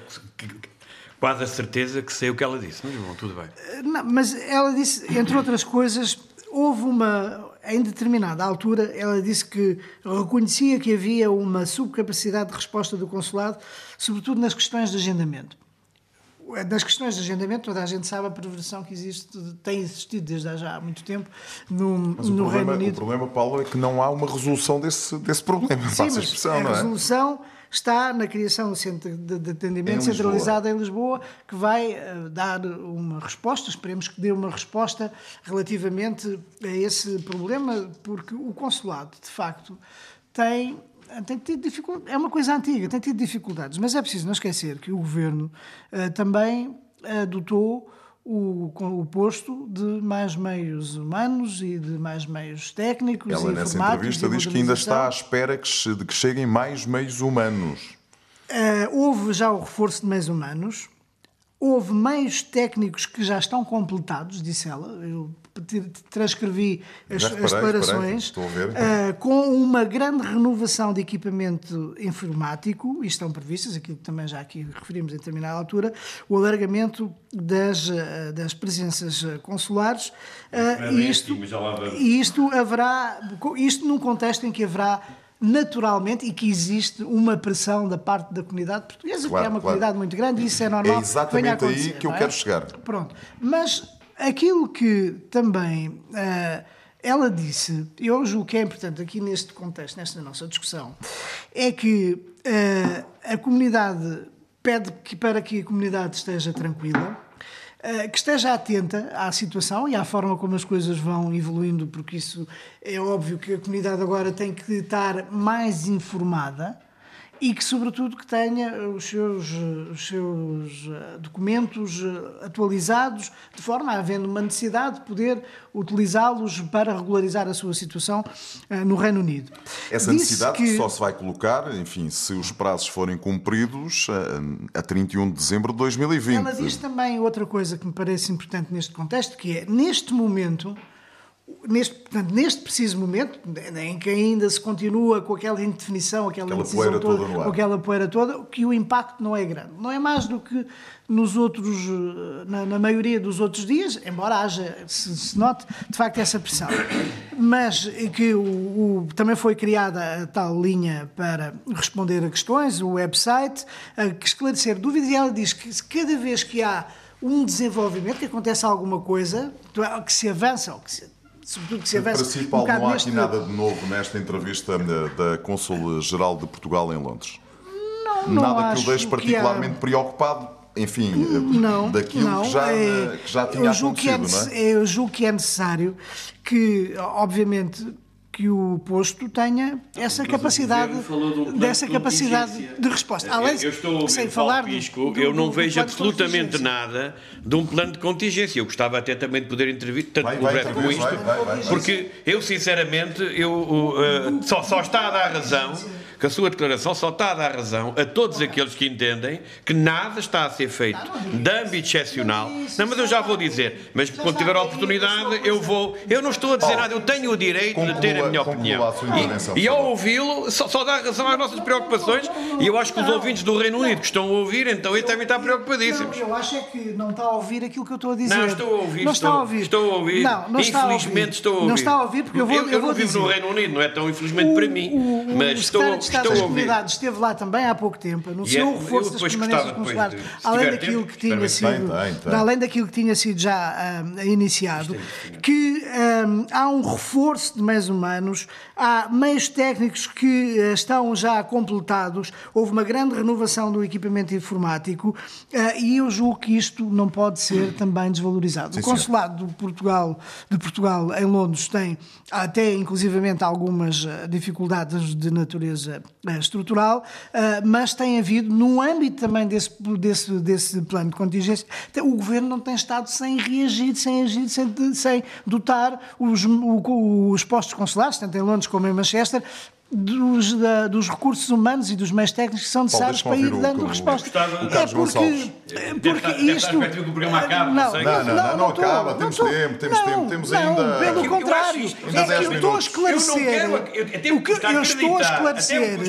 quase a certeza que sei o que ela disse, mas bom, tudo bem. Não, mas ela disse, entre outras coisas, houve uma. Em determinada altura, ela disse que reconhecia que havia uma subcapacidade de resposta do consulado, sobretudo nas questões de agendamento das questões de agendamento, toda a gente sabe a perversão que existe, tem existido desde já há muito tempo no, no problema, Reino Unido. O problema, Paulo, é que não há uma resolução desse, desse problema. Sim, mas expressão, a é? resolução está na criação do centro de atendimento em centralizado em Lisboa, que vai uh, dar uma resposta, esperemos que dê uma resposta relativamente a esse problema, porque o consulado, de facto, tem tem tido dificuldades. É uma coisa antiga, tem tido dificuldades, mas é preciso não esquecer que o governo uh, também adotou o, o posto de mais meios humanos e de mais meios técnicos. Ela, nessa entrevista, diz que ainda está à espera que, de que cheguem mais meios humanos. Uh, houve já o reforço de meios humanos, houve meios técnicos que já estão completados, disse ela. Eu transcrevi as, reparei, as declarações uh, com uma grande renovação de equipamento informático, e estão previstas, aquilo que também já aqui referimos em determinada altura, o alargamento das, uh, das presenças consulares. Uh, e isto, e isto haverá, isto num contexto em que haverá naturalmente e que existe uma pressão da parte da comunidade portuguesa, claro, que é uma claro. comunidade muito grande e isso é normal. É exatamente aí que eu é? quero chegar. Pronto. Mas Aquilo que também uh, ela disse, e eu julgo que é importante aqui neste contexto, nesta nossa discussão, é que uh, a comunidade pede que para que a comunidade esteja tranquila, eh, que esteja atenta à situação e à forma como as coisas vão evoluindo, porque isso é óbvio que a comunidade agora tem que estar mais informada e que, sobretudo, que tenha os seus, os seus eh, documentos eh, atualizados, de forma a, havendo uma necessidade de poder utilizá-los para regularizar a sua situação uh, no Reino Unido. Essa Disse necessidade que... só se vai colocar, enfim, se os prazos forem cumpridos a 31 de dezembro de 2020. Ela diz também outra coisa que me parece importante neste contexto, que é, neste momento, neste, portanto, neste preciso momento, em que ainda se continua com aquela indefinição, aquela, aquela poeira toda, toda aquela poeira toda, que o impacto não é grande. Não é mais do que nos outros, na, na maioria dos outros dias, embora haja, se, se, note, de facto, essa pressão. Mas que o, o, também foi criada a tal linha para responder a questões, o website, a esclarecer dúvidas, e ela diz que cada vez que há um desenvolvimento, que acontece alguma coisa, que se avança ou que se sobretudo que se. Em princípio, um não há aqui nada de novo nesta entrevista da Cônsul-Geral de Portugal em Londres. Não, não Nada que o deixe particularmente há... preocupado, enfim, não, daquilo não, que, já, é, que já tinha acontecido, é, é? Eu julgo que é necessário que, obviamente, que o posto tenha essa capacidade, de dessa de capacidade de resposta. Além, eu estou sem falar Pisco, do, eu não vejo absolutamente nada de um plano de contingência. Eu gostava até também de poder intervir tanto vai, vai, breve como isto, vai, vai, porque eu sinceramente eu uh, só, só está a dar razão que a sua declaração só está a dar razão a todos aqueles que entendem que nada está a ser feito de âmbito excepcional. Não, mas eu já vou dizer, mas quando tiver a oportunidade eu vou. Eu não estou a dizer nada, eu tenho o direito de ter a minha opinião. E, e ao ouvi-lo, só, só, dá razão às nossas preocupações. E eu acho que os ouvintes do Reino Unido que estão a ouvir, então eles devem estar preocupadíssimos. Eu acho é que não está a ouvir aquilo que eu estou a dizer. Não, estou a ouvir. Não estou, está a ouvir. Estou a ouvir. Não, não Infelizmente estou a ouvir. Não está a ouvir porque eu vou. Eu, eu, eu não vivo no Reino Unido, não é tão infelizmente para mim. Mas estou, Estado das Comunidades esteve lá também há pouco tempo, anunciou o reforço das permanências consulares, além daquilo que tinha sido, além daquilo que tinha sido já uh, iniciado, que um, há um reforço de meios humanos, há meios técnicos que uh, estão já completados, houve uma grande renovação do equipamento informático uh, e eu julgo que isto não pode ser também desvalorizado. Sim, o consulado de Portugal, de Portugal em Londres tem até inclusivamente algumas dificuldades de natureza estrutural mas tem havido, no âmbito também desse, desse, desse plano de contingência, o Governo não tem estado sem reagir, sem agir, sem, sem dotar os, os postos consulares, tanto em Londres como em Manchester, dos, da, dos recursos humanos e dos meios técnicos que são necessários para ir dando o, resposta. O, o é porque, porque isto. Deve que o programa acaba, não, não, não, não, não, acaba, temos tempo, temos tempo, temos ainda. Pelo contrário, é que eu estou a esclarecer. Eu estou a esclarecer.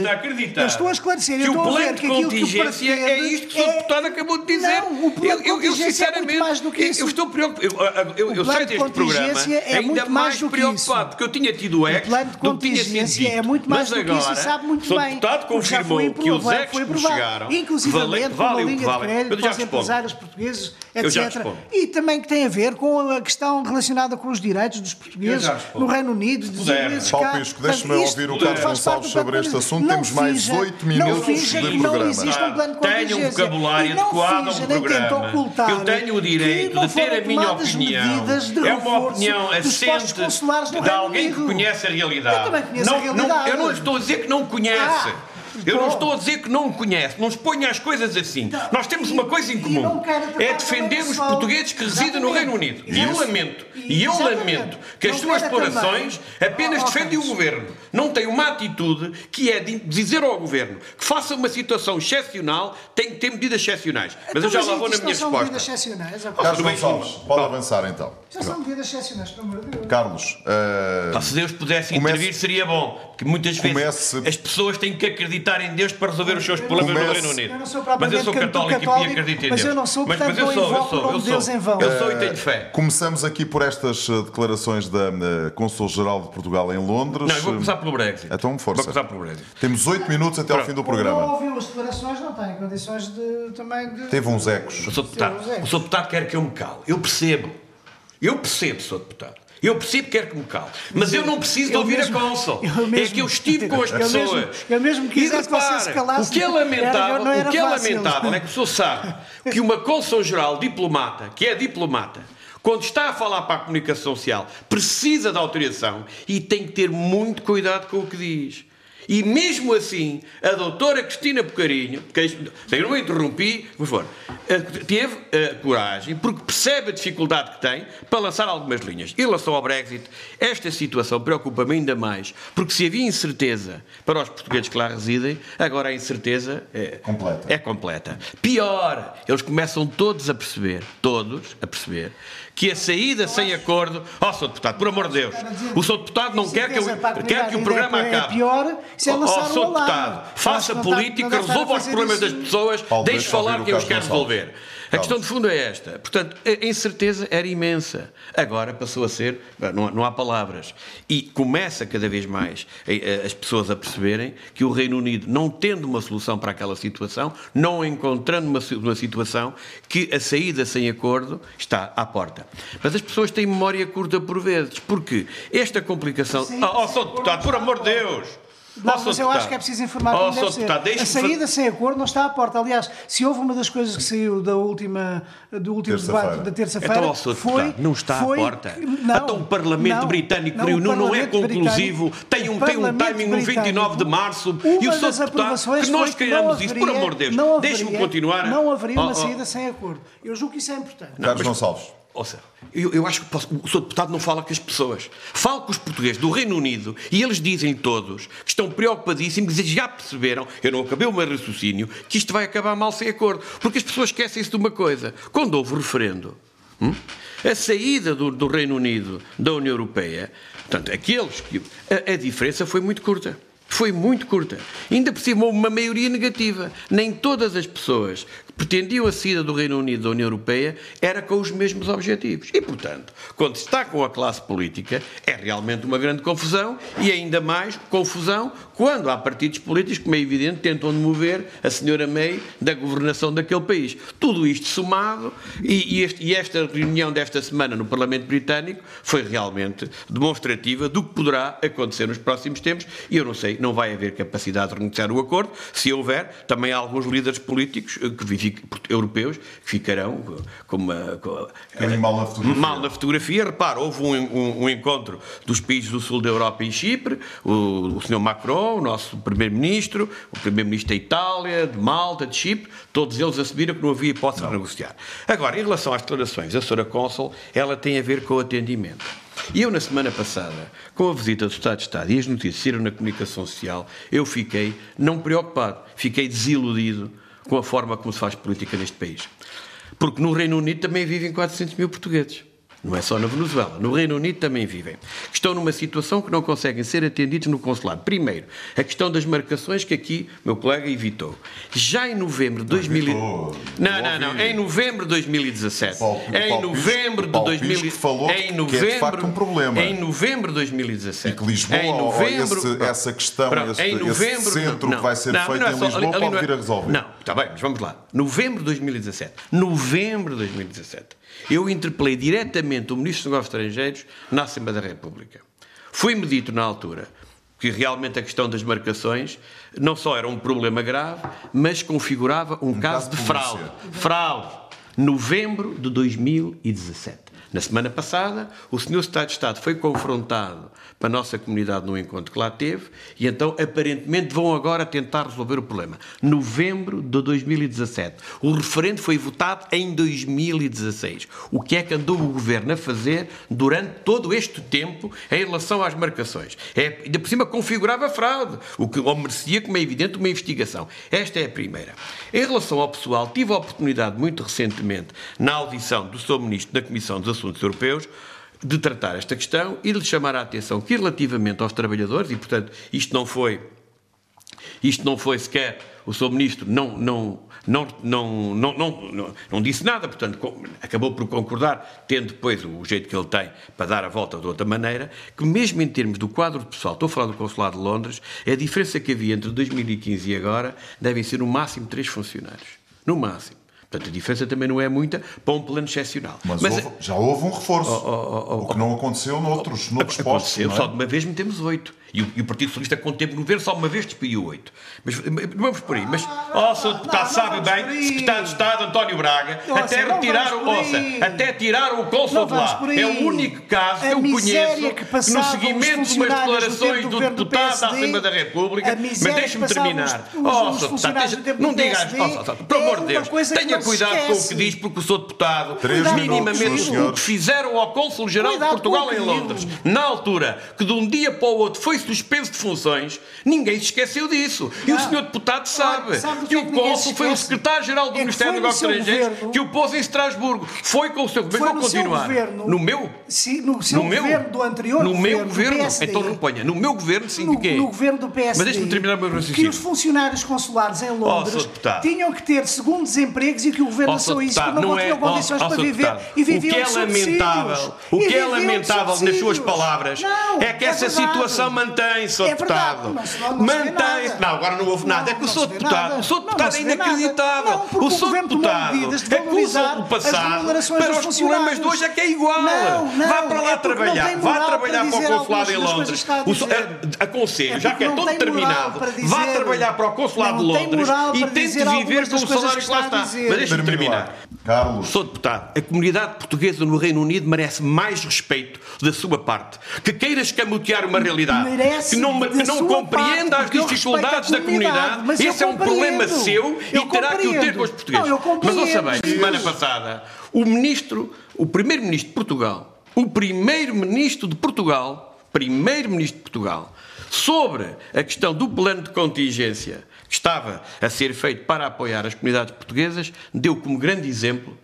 Eu estou a esclarecer. Que o plano de contingência é isto que o é- deputado acabou de dizer. Não, o plano de contingência é muito mais do que isso. Eu estou preocupado. Eu saio deste programa ainda mais preocupado, porque eu tinha tido o ex que tinha sentido. Mais do que isso sabe muito bem. O deputado confirmou que os ex que chegaram, inclusive vale, vale linha de crédito para os empresários portugueses, etc. E também que tem a ver com a questão relacionada com os direitos dos portugueses no Reino Unido. Paulo Pisco, deixe-me ouvir o Carlos Gonçalves sobre este assunto. Temos mais oito minutos de programa. Um de Tenho um vocabulário adequado ao programa. Eu tenho o direito de ter a minha opinião. É uma opinião assente de alguém que conhece a realidade. Eu também conheço a realidade estou a dizer que não conhece. Ah. Eu não estou a dizer que não o conhece, não exponha as coisas assim. Então, Nós temos uma coisa em comum: é defender os portugueses que residem no Reino Unido. E eu lamento, e eu lamento que as suas declarações apenas defendem o governo. Não tem uma atitude que é de dizer ao governo que faça uma situação excepcional, tem que ter medidas excepcionais. Mas eu já lá vou na minha resposta. Carlos Gonçalves, pode avançar então. Já são medidas excepcionais, pelo amor de Deus. Carlos, uh... se Deus pudesse intervir, seria bom. Porque muitas vezes as pessoas têm que acreditar acreditar em Deus para resolver os seus problemas Comece... no Reino Unido. Eu mas eu sou católico, católico e acredito em Deus. Mas eu não sou, portanto, mas, mas eu sou, eu sou, eu sou. Deus em vão. Eu sou e tenho fé. Começamos aqui por estas eh, declarações da uh, Consul-Geral de Portugal em Londres. Não, eu vou começar pelo Brexit. Então, força. Vou começar pelo Brexit. Temos oito minutos até ao fim do programa. Não ouviu as declarações, não tem condições de, também de... Teve uns ecos. O Sr. Deputado. Deputado quer que eu me cale. Eu percebo. Eu percebo, Sr. Deputado. Eu percebo que quer que me cale, mas eu não preciso de ouvir mesmo, a Consul. É que eu estive com as <laughs> eu pessoas. Mesmo, eu mesmo quisesse que você se calasse. O que é lamentável, era, o que é lamentável é que a pessoa sabe que uma Consul-Geral diplomata, que é diplomata, quando está a falar para a comunicação social, precisa de autorização e tem que ter muito cuidado com o que diz. E mesmo assim, a doutora Cristina Bocarinho, que eu não interrompi, por favor, eh, teve a coragem, porque percebe a dificuldade que tem, para lançar algumas linhas. Em relação ao Brexit, esta situação preocupa-me ainda mais, porque se havia incerteza para os portugueses que lá residem, agora a incerteza é completa. É completa. Pior, eles começam todos a perceber, todos a perceber, que a saída sem acordo. Oh, Sr. Deputado, por amor de Deus, o Sr. Deputado não quer que, eu, quer que o programa é acabe. pior se é oh, lançar Sr. Deputado, faça política, resolva os problemas das pessoas, deixe falar que eu os quero resolver. A questão de fundo é esta. Portanto, a incerteza era imensa. Agora passou a ser, não, não há palavras. E começa cada vez mais as pessoas a perceberem que o Reino Unido, não tendo uma solução para aquela situação, não encontrando uma, uma situação, que a saída sem acordo está à porta. Mas as pessoas têm memória curta por vezes, porque esta complicação. Sim, oh, oh, Sr. Deputado, por amor de Deus! Não, mas eu acho que é preciso informar oh, deve ser. a saída sem acordo não está à porta. Aliás, se houve uma das coisas que saiu da última, do último terça debate da terça-feira. Então, oh, foi. Não está foi, à porta. Não, então, o Parlamento não, Britânico não, não, não é conclusivo, tem um, tem um timing no 29 de março e o Sr. Deputado, que nós criamos isso, por amor de Deus, deixe-me continuar. Não haveria uma saída sem acordo. Eu julgo que isso é importante. Carlos Gonçalves. Ou seja, eu, eu acho que posso, o Sr. Deputado não fala com as pessoas. Fala com os portugueses do Reino Unido e eles dizem todos que estão preocupadíssimos e já perceberam, eu não acabei o meu raciocínio, que isto vai acabar mal sem acordo. Porque as pessoas esquecem-se de uma coisa. Quando houve referendo, hum, a saída do, do, Reino Unido da União Europeia, portanto, aqueles que. a, a diferença foi muito curta foi muito curta. Ainda por cima, uma maioria negativa. Nem todas as pessoas pretendiam a saída do Reino Unido da União Europeia era com os mesmos objetivos. E, portanto, quando está com a classe política, é realmente uma grande confusão e ainda mais confusão quando há partidos políticos que, como é evidente, tentam demover a senhora May da governação daquele país. Tudo isto somado e, e, este, e esta reunião desta semana no Parlamento Britânico foi realmente demonstrativa do que poderá acontecer nos próximos tempos e eu não sei, não vai haver capacidade de renegociar o acordo. Se houver, também há alguns líderes políticos que europeus que ficarão com uma, com, mal, na fotografia. mal na fotografia. Repara, houve um, um, um, encontro dos países do sul da Europa em Chipre, o, o Sr. Macron, o nosso Primeiro-Ministro, o Primeiro-Ministro da Itália, de Malta, de Chipre, todos eles assumiram que não havia hipótese não. de negociar. Agora, em relação às declarações da Sra. Consul, ela tem a ver com o atendimento. E eu, na semana passada, com a visita do Estado de Estado e as notícias saíram na comunicação social, eu fiquei não preocupado, fiquei desiludido com a forma como se faz política neste país. Porque no Reino Unido também vivem 400 mil portugueses. Não é só na Venezuela. No Reino Unido também vivem. Estão numa situação que não conseguem ser atendidos no consulado. Primeiro, a questão das marcações que aqui meu colega evitou. Já em novembro de 2000... Não, não, não. Em novembro de 2017. Paulo, em novembro de 2017. falou em novembro, que é de facto um problema. Em novembro de 2017. E que Lisboa, em novembro, esse, essa questão, pronto, esse, em novembro, esse centro não, que vai ser não, feito é só, em Lisboa ali, ali pode vir a resolver. Não, está bem, mas vamos lá. Novembro de 2017. Novembro de 2017 eu interpelei diretamente o Ministro dos Negócios Estrangeiros na Assembleia da República. Foi-me dito na altura que realmente a questão das marcações não só era um problema grave, mas configurava um, um caso, caso de fraude. Fraude. Novembro de 2017. Na semana passada, o Sr. Estado de Estado foi confrontado para a nossa comunidade no encontro que lá teve e então, aparentemente, vão agora tentar resolver o problema. Novembro de 2017. O referendo foi votado em 2016. O que é que andou o Governo a fazer durante todo este tempo em relação às marcações? É, ainda por cima configurava fraude, o que merecia, como é evidente, uma investigação. Esta é a primeira. Em relação ao pessoal, tive a oportunidade muito recentemente, na audição do Sr. Ministro da Comissão dos Assuntos Europeus, de tratar esta questão e de chamar a atenção que relativamente aos trabalhadores, e portanto isto não foi, isto não foi sequer, o Sr. Ministro não, não, não, não, não, não, não, disse nada, portanto acabou por concordar, tendo depois o jeito que ele tem para dar a volta de outra maneira, que mesmo em termos do quadro pessoal, estou a falar do Consulado de Londres, a diferença que havia entre 2015 e agora devem ser no máximo três funcionários. No máximo Portanto, a diferença também não é muita para um plano excepcional. Mas, Mas houve, já houve um reforço, oh, oh, oh, o que não aconteceu noutros, noutros aconteceu, postos. Só de uma vez metemos oito. E o, e o, Partido Socialista, com o tempo no governo, só uma vez despediu oito. Mas vamos por aí. Mas, ó, oh, Sr. Deputado, sabe bem, Secretário de Estado António Braga, nossa, até retirar o. Ouça, até tirar o cônsul de lá. É o único caso que eu conheço que, que no seguimento de umas declarações do, deputado da Assembleia da República. Mas deixe-me terminar. Ó, Sr. Deputado, não diga. Pelo amor de Deus, tenha cuidado com o que diz, porque o Sr. Deputado, minimamente, o que fizeram ao Cônsul-Geral de Portugal em Londres, na altura, que de um dia para o outro foi suspenso de funções, ninguém se esqueceu disso. Não. E o senhor deputado sabe, sabe que, o é cônsul foi o secretário-geral do é Ministério dos Negócios Estrangeiros que o pôs em Estrasburgo. Foi com o seu governo. Vou continuar. Governo, no meu? Sim, no seu no governo meu, do anterior. No meu governo. Então não ponha. No meu governo, sim, no, quê? No governo do PSD. Mas deixe-me terminar o meu raciocínio. Que os funcionários consulares em oh, Londres oh, tinham que ter segundos empregos e que o governo só isso não, não tinham é, condições oh, para viver e viviam O que é lamentável, o que é lamentável nas suas palavras é que essa situação mantém-se. É Deputado. Mantém-se. Não, agora não houve nada. É que o Sr. Deputado, o Sr. Deputado é inacreditável. O Sr. Deputado é que usa o passado para os problemas de hoje é que é igual. Vá para lá trabalhar. Vá trabalhar para o consulado em Londres. Aconselho, já que é todo terminado, vá trabalhar para o consulado de Londres e tente viver com o salário que lá está. Mas deixe-me terminar. Carlos. Sou deputado. A comunidade portuguesa no Reino Unido merece mais respeito da sua parte. Que queira escamotear uma realidade. Merece que não, que não compreenda as dificuldades da comunidade. Esse é um problema seu e terá que o ter com os portugueses. Não, mas ouça bem, semana passada, o ministro, o primeiro-ministro de Portugal, o primeiro-ministro de Portugal, primeiro-ministro de Portugal, sobre a questão do plano de contingência estava a ser feito para apoiar as comunidades portuguesas, deu como grande exemplo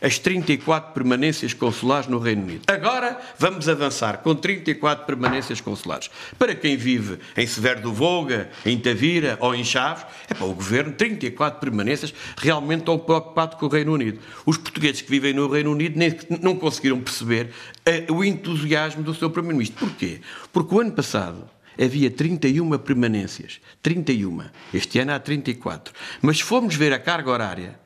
as 34 permanências consulares no Reino Unido. Agora vamos avançar com 34 permanências consulares. Para quem vive em Severo do Voga, em Tavira ou em Chaves, é para o governo 34 permanências realmente estão preocupados com o Reino Unido. Os portugueses que vivem no Reino Unido nem, não conseguiram perceber uh, o entusiasmo do seu primeiro-ministro. Porquê? Porque o ano passado havia 31 permanências. 31. Este ano há 34. Mas se formos ver a carga horária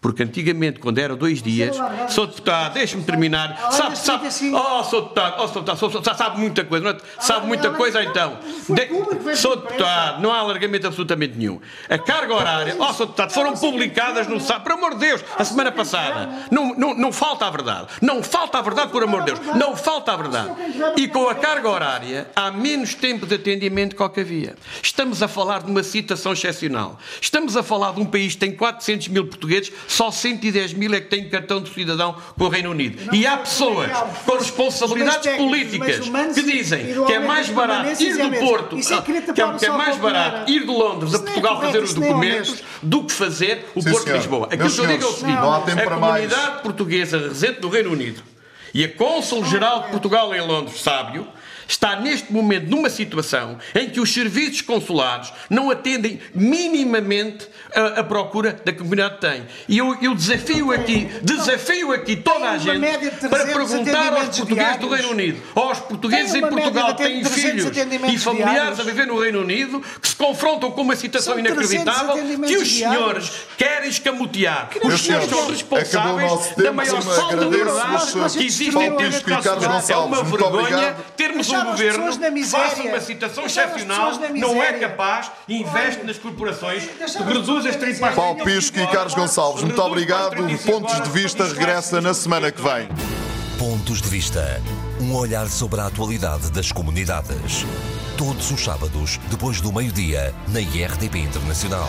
porque antigamente, quando era dois dias, sou deputado, deixe-me terminar. Sabe, sabe, oh, sou deputado, oh, sou deputado, sabe muita coisa, não é? sabe muita coisa então. De, sou deputado, não há alargamento absolutamente nenhum. A carga horária, oh, sou deputado, foram publicadas no sábado, por amor de Deus, a semana passada. Não, não, não falta a verdade. Não falta a verdade, por amor de Deus. Não falta a verdade. E com a carga horária, há menos tempo de atendimento que o que havia. Estamos a falar de uma situação excepcional. Estamos a falar de um país que tem 400 mil portugueses só 110 mil é que têm cartão de cidadão com o Reino Unido. Não, e há pessoas com responsabilidades políticas que dizem que é mais barato ir do Porto, é que, é, que é mais barato ir de Londres a é Portugal fazer os documentos do que fazer o Porto de Lisboa. Aquilo que eu digo é o seguinte: a comunidade portuguesa residente no Reino Unido e a Cônsul-Geral de Portugal em Londres, sábio, está neste momento numa situação em que os serviços consulares não atendem minimamente a, a procura da comunidade tem. E eu, eu desafio aqui, desafio aqui toda a gente para perguntar aos portugueses do Reino Unido, aos portugueses em Portugal que têm filhos e familiares a viver no Reino Unido, que se confrontam com uma situação inacreditável, que os senhores querem escamotear. Os senhores são responsáveis da maior falta de verdade que existe em termos de É uma vergonha termos um um governo faça uma situação excepcional, não é capaz, investe nas corporações, reduz as tripas. Paulo Pisco e Carlos Gonçalves, muito obrigado. Pontos de Vista regressa na semana que vem. Pontos de Vista. Um olhar sobre a atualidade das comunidades. Todos os sábados, depois do meio-dia, na IRTP Internacional.